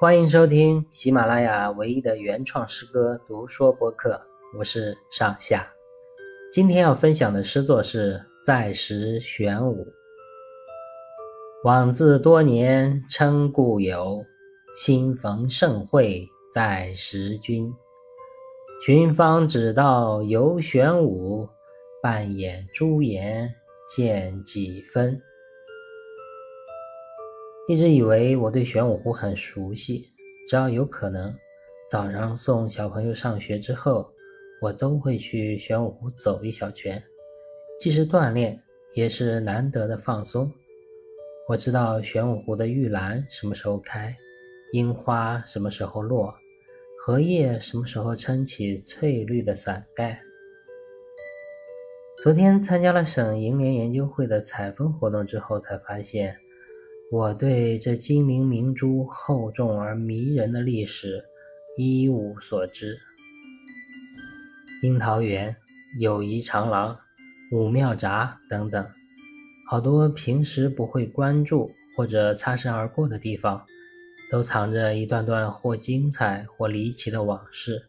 欢迎收听喜马拉雅唯一的原创诗歌读说播客，我是上下。今天要分享的诗作是《在时玄武》。往自多年称故友，新逢盛会在时君。寻芳指道游玄武，半掩朱颜见几分。一直以为我对玄武湖很熟悉，只要有可能，早上送小朋友上学之后，我都会去玄武湖走一小圈，既是锻炼，也是难得的放松。我知道玄武湖的玉兰什么时候开，樱花什么时候落，荷叶什么时候撑起翠绿的伞盖。昨天参加了省楹联研究会的采风活动之后，才发现。我对这精灵明珠厚重而迷人的历史一无所知。樱桃园、友谊长廊、武庙闸等等，好多平时不会关注或者擦身而过的地方，都藏着一段段或精彩或离奇的往事。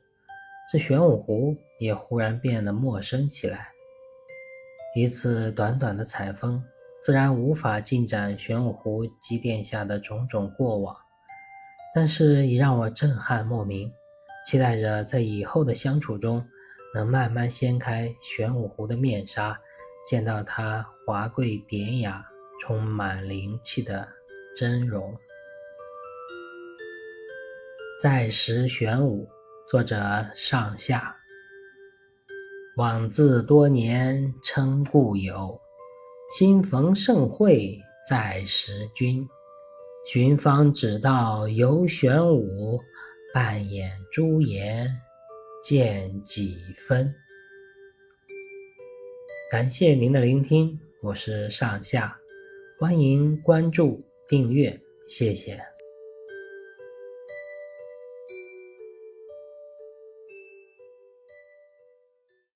这玄武湖也忽然变得陌生起来。一次短短的采风。自然无法进展玄武湖积淀下的种种过往，但是已让我震撼莫名，期待着在以后的相处中，能慢慢掀开玄武湖的面纱，见到它华贵典雅、充满灵气的真容。在时玄武，作者上下。往自多年称故友。新逢盛会在识君，寻芳只道游玄武，半掩朱颜见几分。感谢您的聆听，我是上下，欢迎关注订阅，谢谢。